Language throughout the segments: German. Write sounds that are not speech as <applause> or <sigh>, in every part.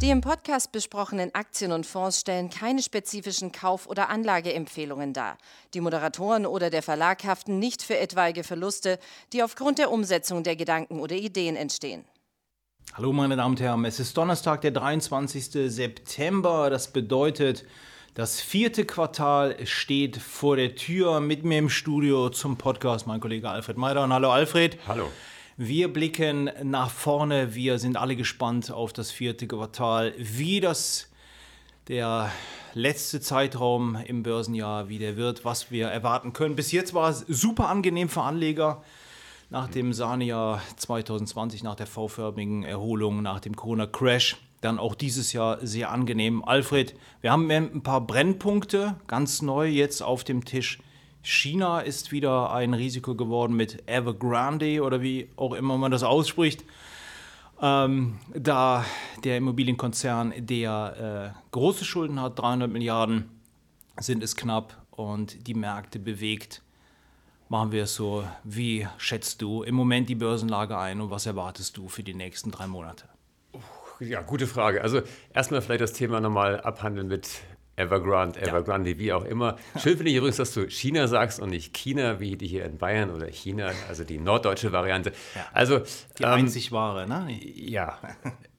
Die im Podcast besprochenen Aktien und Fonds stellen keine spezifischen Kauf- oder Anlageempfehlungen dar. Die Moderatoren oder der Verlag haften nicht für etwaige Verluste, die aufgrund der Umsetzung der Gedanken oder Ideen entstehen. Hallo meine Damen und Herren, es ist Donnerstag, der 23. September. Das bedeutet, das vierte Quartal steht vor der Tür. Mit mir im Studio zum Podcast mein Kollege Alfred Meider. Und hallo Alfred. Hallo. Wir blicken nach vorne. Wir sind alle gespannt auf das vierte Quartal. Wie das der letzte Zeitraum im Börsenjahr wieder wird, was wir erwarten können. Bis jetzt war es super angenehm für Anleger. Nach dem Sahnejahr 2020, nach der V-förmigen Erholung, nach dem Corona-Crash, dann auch dieses Jahr sehr angenehm. Alfred, wir haben ein paar Brennpunkte ganz neu jetzt auf dem Tisch. China ist wieder ein Risiko geworden mit Evergrande oder wie auch immer man das ausspricht. Ähm, da der Immobilienkonzern, der äh, große Schulden hat, 300 Milliarden, sind es knapp und die Märkte bewegt. Machen wir es so. Wie schätzt du im Moment die Börsenlage ein und was erwartest du für die nächsten drei Monate? Ja, gute Frage. Also erstmal vielleicht das Thema nochmal abhandeln mit Evergrande, Evergrande, ja. wie auch immer. Schön finde ich übrigens, dass du China sagst und nicht China, wie die hier in Bayern oder China, also die norddeutsche Variante. Ja. Also die ähm, einzig wahre, ne? Ja.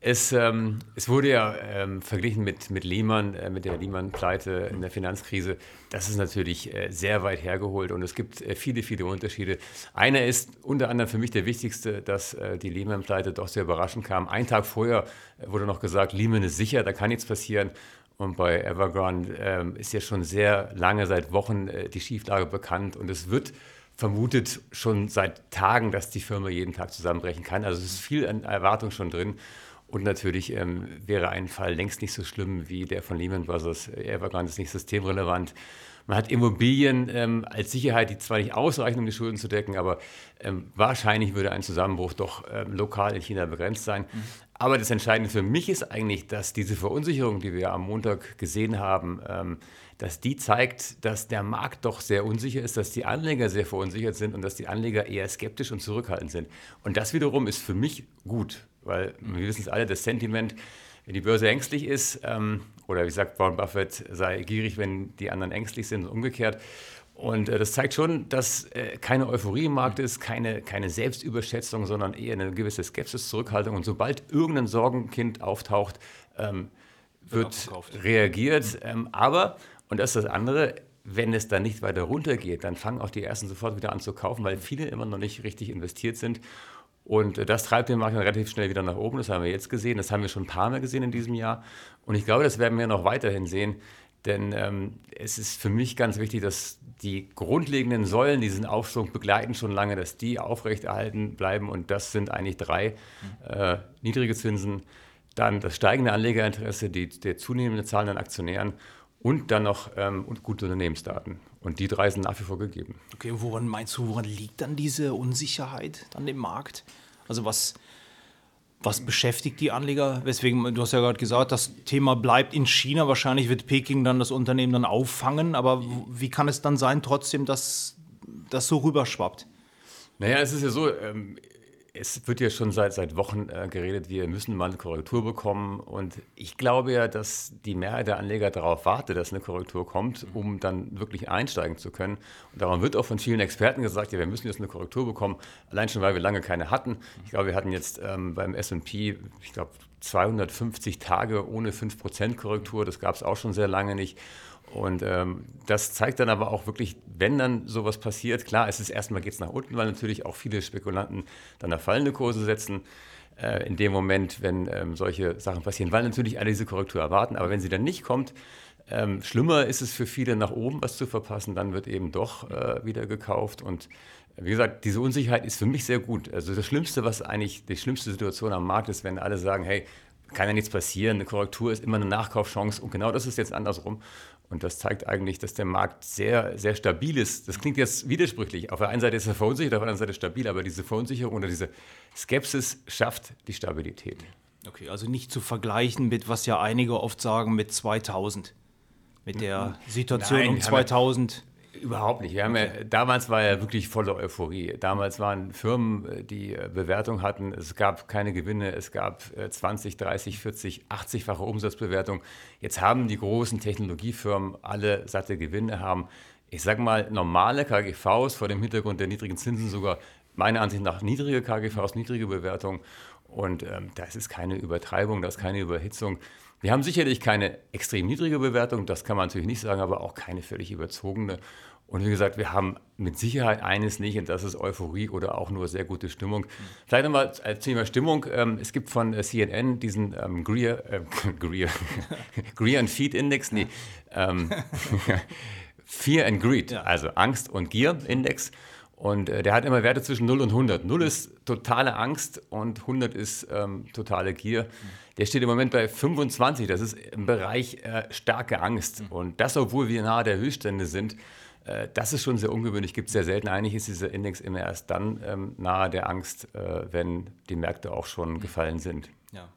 Es, ähm, es wurde ja ähm, verglichen mit, mit Lehman, äh, mit der Lehman-Pleite in der Finanzkrise. Das ist natürlich äh, sehr weit hergeholt und es gibt äh, viele, viele Unterschiede. Einer ist unter anderem für mich der wichtigste, dass äh, die Lehman-Pleite doch sehr überraschend kam. Ein Tag vorher äh, wurde noch gesagt, Lehman ist sicher, da kann nichts passieren. Und bei Evergrande ähm, ist ja schon sehr lange, seit Wochen, äh, die Schieflage bekannt. Und es wird vermutet schon seit Tagen, dass die Firma jeden Tag zusammenbrechen kann. Also es ist viel an Erwartung schon drin. Und natürlich ähm, wäre ein Fall längst nicht so schlimm wie der von Lehman Brothers. Evergrande ist nicht systemrelevant. Man hat Immobilien ähm, als Sicherheit, die zwar nicht ausreichen, um die Schulden zu decken, aber ähm, wahrscheinlich würde ein Zusammenbruch doch ähm, lokal in China begrenzt sein. Mhm. Aber das Entscheidende für mich ist eigentlich, dass diese Verunsicherung, die wir am Montag gesehen haben, ähm, dass die zeigt, dass der Markt doch sehr unsicher ist, dass die Anleger sehr verunsichert sind und dass die Anleger eher skeptisch und zurückhaltend sind. Und das wiederum ist für mich gut, weil wir wissen es alle, das Sentiment, wenn die Börse ängstlich ist, ähm, oder wie sagt Warren Buffett, sei gierig, wenn die anderen ängstlich sind und umgekehrt. Und äh, das zeigt schon, dass äh, keine Euphorie im Markt ist, keine, keine Selbstüberschätzung, sondern eher eine gewisse Skepsis, Zurückhaltung. Und sobald irgendein Sorgenkind auftaucht, ähm, wird, reagiert. Ähm, aber, und das ist das andere, wenn es dann nicht weiter runtergeht, dann fangen auch die Ersten sofort wieder an zu kaufen, weil viele immer noch nicht richtig investiert sind. Und äh, das treibt den Markt dann relativ schnell wieder nach oben. Das haben wir jetzt gesehen. Das haben wir schon ein paar Mal gesehen in diesem Jahr. Und ich glaube, das werden wir noch weiterhin sehen. Denn ähm, es ist für mich ganz wichtig, dass die grundlegenden Säulen diesen Aufschwung begleiten schon lange, dass die aufrechterhalten bleiben. Und das sind eigentlich drei. Äh, niedrige Zinsen, dann das steigende Anlegerinteresse, die, der zunehmende Zahl an Aktionären und dann noch ähm, und gute Unternehmensdaten. Und die drei sind nach wie vor gegeben. Okay, woran meinst du, woran liegt dann diese Unsicherheit dann im Markt? Also was, was beschäftigt die Anleger? Weswegen, du hast ja gerade gesagt, das Thema bleibt in China. Wahrscheinlich wird Peking dann das Unternehmen dann auffangen. Aber wie kann es dann sein, trotzdem, dass das so rüberschwappt? Naja, es ist ja so, ähm, es wird ja schon seit, seit Wochen äh, geredet, wir müssen mal eine Korrektur bekommen. Und ich glaube ja, dass die Mehrheit der Anleger darauf wartet, dass eine Korrektur kommt, um dann wirklich einsteigen zu können. Und darum wird auch von vielen Experten gesagt, ja, wir müssen jetzt eine Korrektur bekommen, allein schon, weil wir lange keine hatten. Ich glaube, wir hatten jetzt ähm, beim S&P, ich glaube, 250 Tage ohne 5% Korrektur. Das gab es auch schon sehr lange nicht. Und ähm, das zeigt dann aber auch wirklich, wenn dann sowas passiert, klar, es ist erstmal geht es nach unten, weil natürlich auch viele Spekulanten dann auf fallende Kurse setzen äh, in dem Moment, wenn ähm, solche Sachen passieren, weil natürlich alle diese Korrektur erwarten. Aber wenn sie dann nicht kommt, ähm, schlimmer ist es für viele, nach oben was zu verpassen, dann wird eben doch äh, wieder gekauft. Und wie gesagt, diese Unsicherheit ist für mich sehr gut. Also das Schlimmste, was eigentlich die schlimmste Situation am Markt ist, wenn alle sagen, hey, kann ja nichts passieren, eine Korrektur ist immer eine Nachkaufchance und genau das ist jetzt andersrum. Und das zeigt eigentlich, dass der Markt sehr, sehr stabil ist. Das klingt jetzt widersprüchlich. Auf der einen Seite ist er verunsichert, auf der anderen Seite stabil, aber diese Verunsicherung oder diese Skepsis schafft die Stabilität. Okay, also nicht zu vergleichen mit, was ja einige oft sagen, mit 2000. Mit der Situation Nein, um 2000. Überhaupt nicht. Wir haben okay. ja, damals war ja wirklich volle Euphorie. Damals waren Firmen, die Bewertung hatten. Es gab keine Gewinne. Es gab 20, 30, 40, 80-fache Umsatzbewertung. Jetzt haben die großen Technologiefirmen alle satte Gewinne, haben, ich sage mal, normale KGVs vor dem Hintergrund der niedrigen Zinsen sogar meiner Ansicht nach niedrige KGVs, niedrige Bewertung. Und ähm, das ist keine Übertreibung, das ist keine Überhitzung. Wir haben sicherlich keine extrem niedrige Bewertung, das kann man natürlich nicht sagen, aber auch keine völlig überzogene. Und wie gesagt, wir haben mit Sicherheit eines nicht, und das ist Euphorie oder auch nur sehr gute Stimmung. Vielleicht nochmal als Thema Stimmung. Ähm, es gibt von äh, CNN diesen ähm, Greer, äh, <laughs> Greer, <laughs> Greer and Feed Index, nee, ähm, <laughs> Fear and Greed, also Angst und Gier Index. Und äh, der hat immer Werte zwischen 0 und 100. 0 ist totale Angst und 100 ist ähm, totale Gier. Der steht im Moment bei 25. Das ist im Bereich äh, starke Angst. Mhm. Und das, obwohl wir nahe der Höchststände sind. Äh, das ist schon sehr ungewöhnlich. Gibt es sehr selten. Eigentlich ist dieser Index immer erst dann ähm, nahe der Angst, äh, wenn die Märkte auch schon mhm. gefallen sind. Ja.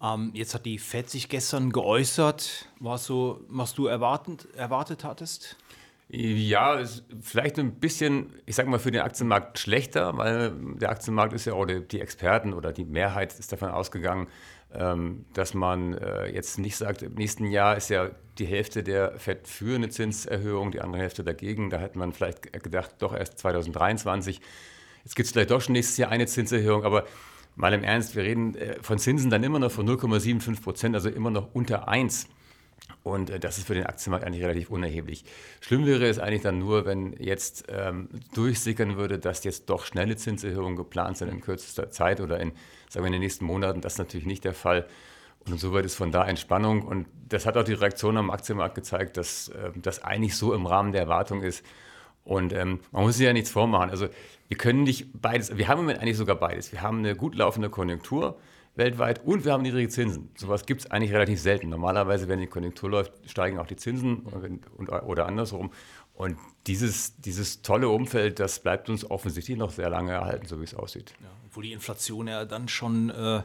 ja. Ähm, jetzt hat die FED sich gestern geäußert, was, so, was du erwartet, erwartet hattest. Ja, ist vielleicht ein bisschen, ich sage mal, für den Aktienmarkt schlechter, weil der Aktienmarkt ist ja, oder die Experten oder die Mehrheit ist davon ausgegangen, ähm, dass man äh, jetzt nicht sagt, im nächsten Jahr ist ja die Hälfte der FED für eine Zinserhöhung, die andere Hälfte dagegen. Da hätte man vielleicht gedacht, doch erst 2023. Jetzt gibt es vielleicht doch schon nächstes Jahr eine Zinserhöhung, aber mal im Ernst, wir reden äh, von Zinsen dann immer noch von 0,75 Prozent, also immer noch unter 1. Und äh, das ist für den Aktienmarkt eigentlich relativ unerheblich. Schlimm wäre es eigentlich dann nur, wenn jetzt ähm, durchsickern würde, dass jetzt doch schnelle Zinserhöhungen geplant sind in kürzester Zeit oder in, sagen wir, in den nächsten Monaten. Das ist natürlich nicht der Fall. Und insoweit ist von da Entspannung. Und das hat auch die Reaktion am Aktienmarkt gezeigt, dass äh, das eigentlich so im Rahmen der Erwartung ist. Und ähm, man muss sich ja nichts vormachen. Also wir können nicht beides, wir haben im Moment eigentlich sogar beides. Wir haben eine gut laufende Konjunktur weltweit und wir haben niedrige Zinsen. Sowas gibt es eigentlich relativ selten. Normalerweise, wenn die Konjunktur läuft, steigen auch die Zinsen oder andersrum. Und dieses, dieses tolle Umfeld, das bleibt uns offensichtlich noch sehr lange erhalten, so wie es aussieht. Ja, obwohl die Inflation ja dann schon äh,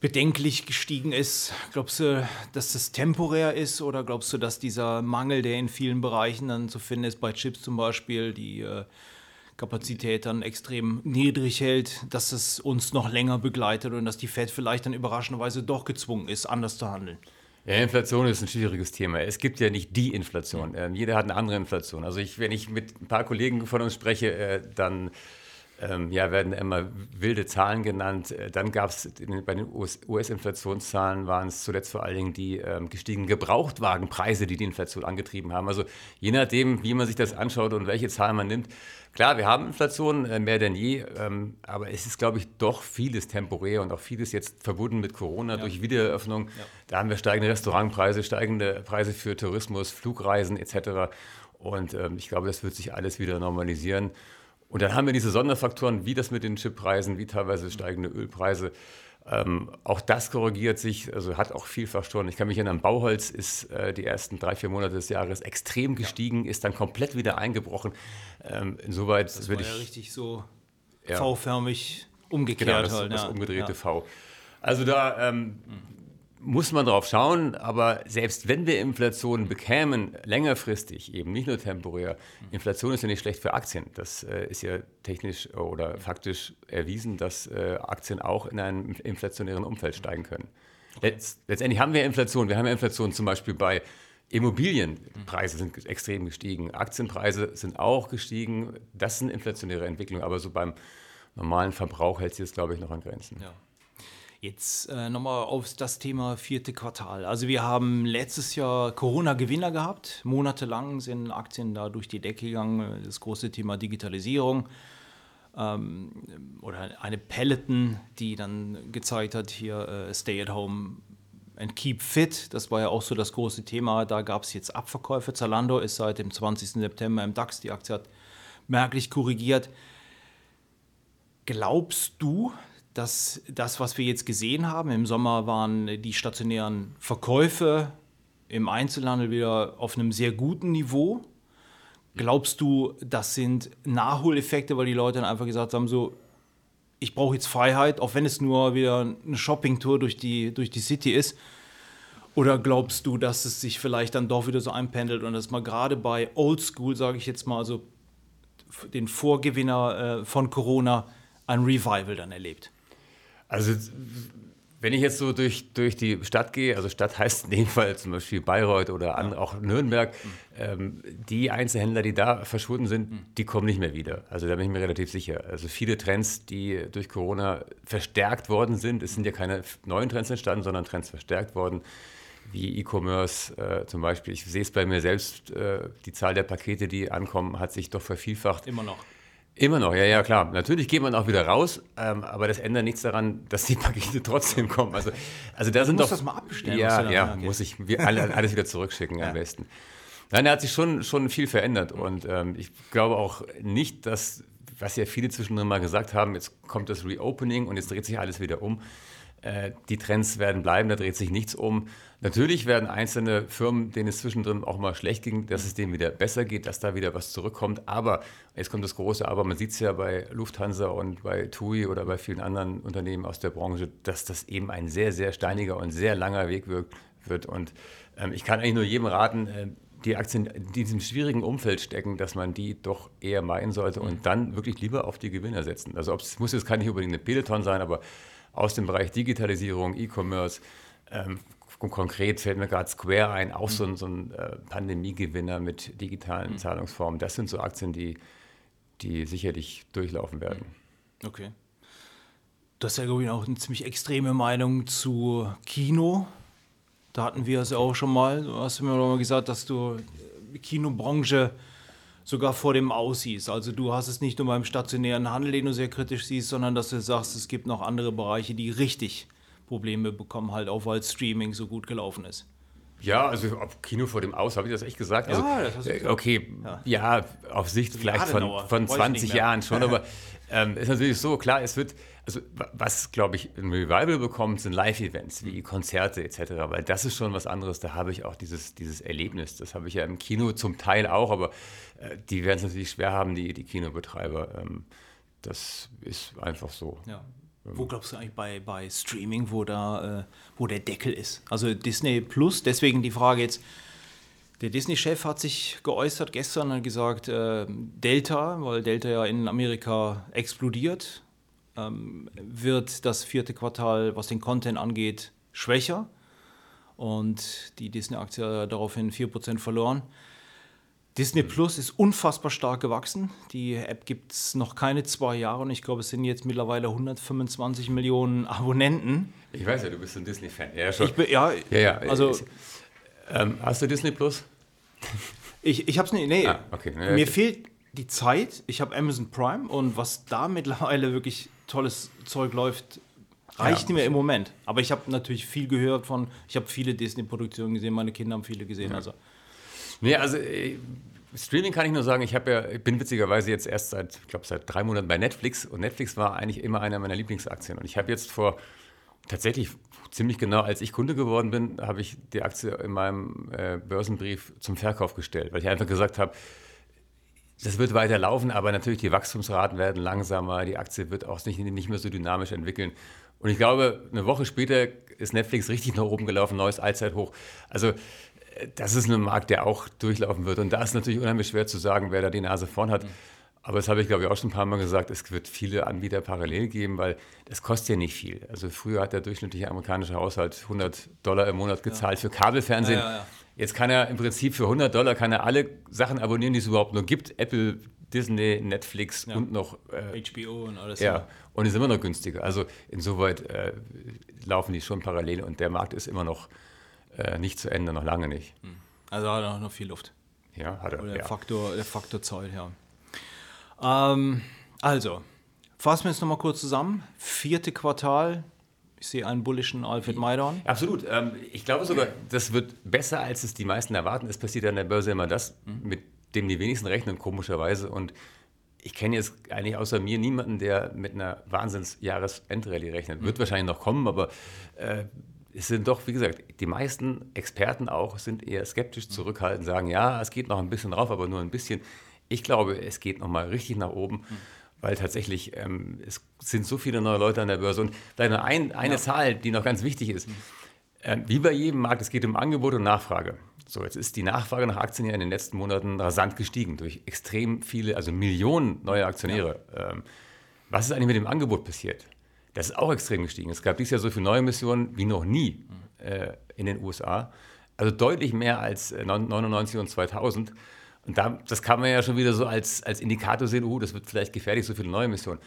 bedenklich gestiegen ist. Glaubst du, dass das temporär ist oder glaubst du, dass dieser Mangel, der in vielen Bereichen dann zu finden ist, bei Chips zum Beispiel, die äh, Kapazität dann extrem niedrig hält, dass es uns noch länger begleitet und dass die Fed vielleicht dann überraschenderweise doch gezwungen ist, anders zu handeln. Ja, Inflation ist ein schwieriges Thema. Es gibt ja nicht die Inflation. Ähm, jeder hat eine andere Inflation. Also ich, wenn ich mit ein paar Kollegen von uns spreche, äh, dann ähm, ja, werden immer wilde Zahlen genannt. Äh, dann gab es bei den US-Inflationszahlen waren es zuletzt vor allen Dingen die ähm, gestiegenen Gebrauchtwagenpreise, die die Inflation angetrieben haben. Also je nachdem, wie man sich das anschaut und welche Zahlen man nimmt, Klar, wir haben Inflation äh, mehr denn je, ähm, aber es ist, glaube ich, doch vieles temporär und auch vieles jetzt verbunden mit Corona ja. durch Wiedereröffnung. Ja. Da haben wir steigende Restaurantpreise, steigende Preise für Tourismus, Flugreisen etc. Und ähm, ich glaube, das wird sich alles wieder normalisieren. Und dann haben wir diese Sonderfaktoren, wie das mit den Chippreisen, wie teilweise steigende Ölpreise. Ähm, auch das korrigiert sich, also hat auch vielfach schon. Ich kann mich erinnern, Bauholz ist äh, die ersten drei, vier Monate des Jahres extrem gestiegen, ja. ist dann komplett wieder eingebrochen. Ähm, insoweit das würde ich. Ja richtig so ja. V-förmig umgekehrt. Genau, das, halt, das umgedrehte ja. V. Also da ähm, mhm muss man drauf schauen, aber selbst wenn wir Inflation bekämen, längerfristig, eben nicht nur temporär, Inflation ist ja nicht schlecht für Aktien. Das äh, ist ja technisch oder faktisch erwiesen, dass äh, Aktien auch in einem inflationären Umfeld steigen können. Letzt, letztendlich haben wir Inflation. Wir haben ja Inflation zum Beispiel bei Immobilienpreise sind extrem gestiegen, Aktienpreise sind auch gestiegen. Das sind inflationäre Entwicklungen, aber so beim normalen Verbrauch hält sich das, glaube ich, noch an Grenzen. Ja. Jetzt äh, nochmal auf das Thema vierte Quartal. Also wir haben letztes Jahr Corona-Gewinner gehabt. Monatelang sind Aktien da durch die Decke gegangen. Das große Thema Digitalisierung. Ähm, oder eine Peloton, die dann gezeigt hat, hier äh, Stay at Home and Keep Fit. Das war ja auch so das große Thema. Da gab es jetzt Abverkäufe. Zalando ist seit dem 20. September im DAX. Die Aktie hat merklich korrigiert. Glaubst du, dass das, was wir jetzt gesehen haben, im Sommer waren die stationären Verkäufe im Einzelhandel wieder auf einem sehr guten Niveau. Glaubst du, das sind Nachholeffekte, weil die Leute dann einfach gesagt haben, so, ich brauche jetzt Freiheit, auch wenn es nur wieder eine Shoppingtour durch die, durch die City ist? Oder glaubst du, dass es sich vielleicht dann doch wieder so einpendelt und dass man gerade bei Oldschool, sage ich jetzt mal, also den Vorgewinner äh, von Corona, ein Revival dann erlebt? Also wenn ich jetzt so durch, durch die Stadt gehe, also Stadt <laughs> heißt in dem Fall zum Beispiel Bayreuth oder an, auch Nürnberg, ähm, die Einzelhändler, die da verschwunden sind, die kommen nicht mehr wieder. Also da bin ich mir relativ sicher. Also viele Trends, die durch Corona verstärkt worden sind, es sind ja keine neuen Trends entstanden, sondern Trends verstärkt worden, wie E-Commerce äh, zum Beispiel. Ich sehe es bei mir selbst, äh, die Zahl der Pakete, die ankommen, hat sich doch vervielfacht. Immer noch. Immer noch, ja, ja, klar. Natürlich geht man auch wieder raus, ähm, aber das ändert nichts daran, dass die Pakete <laughs> trotzdem kommen. Also, also da sind musst doch. das mal abbestellen, Ja, du ja, muss ich wir alle, alles wieder zurückschicken am besten. Nein, da hat sich schon, schon viel verändert und ähm, ich glaube auch nicht, dass, was ja viele zwischendrin mal gesagt haben, jetzt kommt das Reopening und jetzt dreht sich alles wieder um. Äh, die Trends werden bleiben, da dreht sich nichts um. Natürlich werden einzelne Firmen, denen es zwischendrin auch mal schlecht ging, dass es denen wieder besser geht, dass da wieder was zurückkommt. Aber, jetzt kommt das große Aber, man sieht es ja bei Lufthansa und bei TUI oder bei vielen anderen Unternehmen aus der Branche, dass das eben ein sehr, sehr steiniger und sehr langer Weg wird. Und ähm, ich kann eigentlich nur jedem raten, äh, die Aktien in diesem schwierigen Umfeld stecken, dass man die doch eher meiden sollte und dann wirklich lieber auf die Gewinner setzen. Also es muss jetzt kann nicht unbedingt eine Peloton sein, aber aus dem Bereich Digitalisierung, E-Commerce, ähm, konkret fällt mir gerade Square ein, auch so ein, so ein äh, Pandemiegewinner mit digitalen Zahlungsformen. Das sind so Aktien, die, die sicherlich durchlaufen werden. Okay. Du hast ja, glaube ich, auch eine ziemlich extreme Meinung zu Kino. Da hatten wir es ja auch schon mal. Du hast mir doch mal gesagt, dass du die Kinobranche sogar vor dem aussiehst. Also du hast es nicht nur beim stationären Handel, den du sehr kritisch siehst, sondern dass du sagst, es gibt noch andere Bereiche, die richtig Probleme bekommen, halt auch weil Streaming so gut gelaufen ist. Ja, also auf Kino vor dem Aus, habe ich das echt gesagt? Also, Ja, das hast du äh, gesagt. Okay, ja, auf Sicht vielleicht von, von wollte ich 20 nicht mehr. Jahren schon, aber <laughs> ähm, ist natürlich so, klar, es wird, also wa- was, glaube ich, ein Revival bekommt, sind Live-Events wie Konzerte etc., weil das ist schon was anderes, da habe ich auch dieses, dieses Erlebnis, das habe ich ja im Kino zum Teil auch, aber äh, die werden es natürlich schwer haben, die, die Kinobetreiber, ähm, das ist einfach so. Ja. Wo glaubst du eigentlich bei, bei Streaming, wo da, äh, wo der Deckel ist? Also Disney Plus, deswegen die Frage jetzt. Der Disney-Chef hat sich geäußert gestern und gesagt, äh, Delta, weil Delta ja in Amerika explodiert, ähm, wird das vierte Quartal, was den Content angeht, schwächer. Und die Disney-Aktie hat daraufhin 4% verloren. Disney Plus ist unfassbar stark gewachsen. Die App gibt es noch keine zwei Jahre und ich glaube, es sind jetzt mittlerweile 125 Millionen Abonnenten. Ich weiß ja, du bist ein Disney-Fan. Ja, schon. Ich bin, ja, ja, ja. also ähm, hast du Disney Plus? Ich, ich habe es nicht, nee, Ah, okay. Ja, mir okay. fehlt die Zeit. Ich habe Amazon Prime und was da <laughs> mittlerweile wirklich tolles Zeug läuft, reicht Ja. mir im Moment. Aber ich habe natürlich viel gehört von, ich habe viele Disney-Produktionen gesehen, meine Kinder haben viele gesehen. Also Nee, also äh, Streaming kann ich nur sagen, ich habe ja, ich bin witzigerweise jetzt erst seit, ich glaube, seit drei Monaten bei Netflix und Netflix war eigentlich immer einer meiner Lieblingsaktien. Und ich habe jetzt vor tatsächlich ziemlich genau, als ich Kunde geworden bin, habe ich die Aktie in meinem äh, Börsenbrief zum Verkauf gestellt, weil ich einfach gesagt habe, das wird weiter laufen, aber natürlich die Wachstumsraten werden langsamer, die Aktie wird auch nicht, nicht mehr so dynamisch entwickeln. Und ich glaube, eine Woche später ist Netflix richtig nach oben gelaufen, neues Allzeithoch. Also äh, das ist ein Markt, der auch durchlaufen wird. Und da ist natürlich unheimlich schwer zu sagen, wer da die Nase vorn hat. Aber das habe ich, glaube ich, auch schon ein paar Mal gesagt, es wird viele Anbieter parallel geben, weil das kostet ja nicht viel. Also früher hat der durchschnittliche amerikanische Haushalt 100 Dollar im Monat gezahlt für Kabelfernsehen. Ja, ja, ja. Jetzt kann er im Prinzip für 100 Dollar kann er alle Sachen abonnieren, die es überhaupt nur gibt. Apple, Disney, Netflix und noch äh, HBO und alles. ja, und ist immer noch günstiger. Also insoweit äh, laufen die schon parallel und der Markt ist immer noch äh, nicht zu Ende, noch lange nicht. Also hat er noch viel Luft. Ja, hat er. Oder der, ja. Faktor, der Faktor Zeit, ja. Ähm, also, fassen wir es nochmal kurz zusammen. Vierte Quartal. Ich sehe einen bullischen Alfred Maidorn. Absolut. Ähm, ich glaube sogar, das wird besser, als es die meisten erwarten. Es passiert an der Börse immer das, mit dem die wenigsten rechnen, komischerweise. Und ich kenne jetzt eigentlich außer mir niemanden, der mit einer Wahnsinns-Jahresendrallye rechnet. Wird wahrscheinlich noch kommen, aber äh, es sind doch, wie gesagt, die meisten Experten auch sind eher skeptisch zurückhaltend, sagen, ja, es geht noch ein bisschen drauf, aber nur ein bisschen. Ich glaube, es geht noch mal richtig nach oben, weil tatsächlich ähm, es sind so viele neue Leute an der Börse. Und vielleicht noch ein, eine Zahl, die noch ganz wichtig ist. Äh, wie bei jedem Markt, es geht um Angebot und Nachfrage. So, jetzt ist die Nachfrage nach Aktien ja in den letzten Monaten rasant gestiegen durch extrem viele, also Millionen neue Aktionäre. Ja. Ähm, was ist eigentlich mit dem Angebot passiert? Das ist auch extrem gestiegen. Es gab dieses Jahr so viele neue Emissionen wie noch nie äh, in den USA. Also deutlich mehr als 99 äh, und 2000. Und da, das kann man ja schon wieder so als, als Indikator sehen, uh, das wird vielleicht gefährlich, so viele neue Emissionen.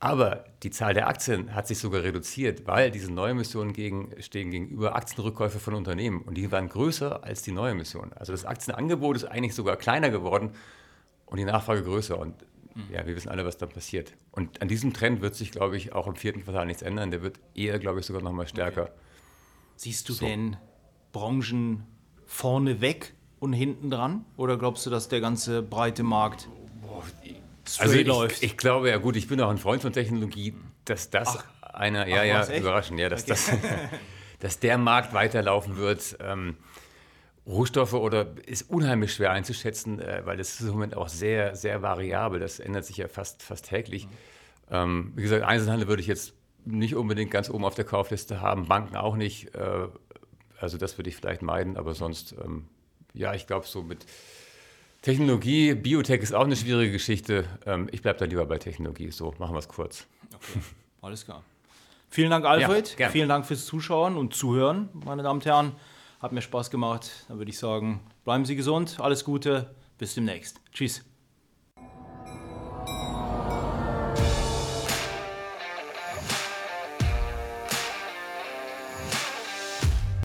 Aber die Zahl der Aktien hat sich sogar reduziert, weil diese Neuemissionen gegen, stehen gegenüber Aktienrückkäufe von Unternehmen und die waren größer als die Neuemissionen. Also das Aktienangebot ist eigentlich sogar kleiner geworden und die Nachfrage größer. Und ja, wir wissen alle, was da passiert. Und an diesem Trend wird sich, glaube ich, auch im vierten Quartal nichts ändern. Der wird eher, glaube ich, sogar noch mal stärker. Okay. Siehst du so. denn Branchen vorne weg und hinten dran? Oder glaubst du, dass der ganze breite Markt also ich, läuft. Ich glaube, ja gut, ich bin auch ein Freund von Technologie, dass das Ach, einer, ja, Ach, ja, überraschend, ja, dass, okay. das, <laughs> dass der Markt weiterlaufen wird. Ähm, Rohstoffe oder ist unheimlich schwer einzuschätzen, äh, weil das ist im Moment auch sehr, sehr variabel. Das ändert sich ja fast, fast täglich. Mhm. Ähm, wie gesagt, Einzelhandel würde ich jetzt nicht unbedingt ganz oben auf der Kaufliste haben, Banken auch nicht. Äh, also das würde ich vielleicht meiden, aber sonst, ähm, ja, ich glaube so mit Technologie, Biotech ist auch eine schwierige Geschichte. Ähm, ich bleibe da lieber bei Technologie. So, machen wir es kurz. Okay, alles klar. Vielen Dank, Alfred. Ja, Vielen Dank fürs Zuschauen und Zuhören, meine Damen und Herren. Hat mir Spaß gemacht. Dann würde ich sagen, bleiben Sie gesund, alles Gute, bis demnächst. Tschüss.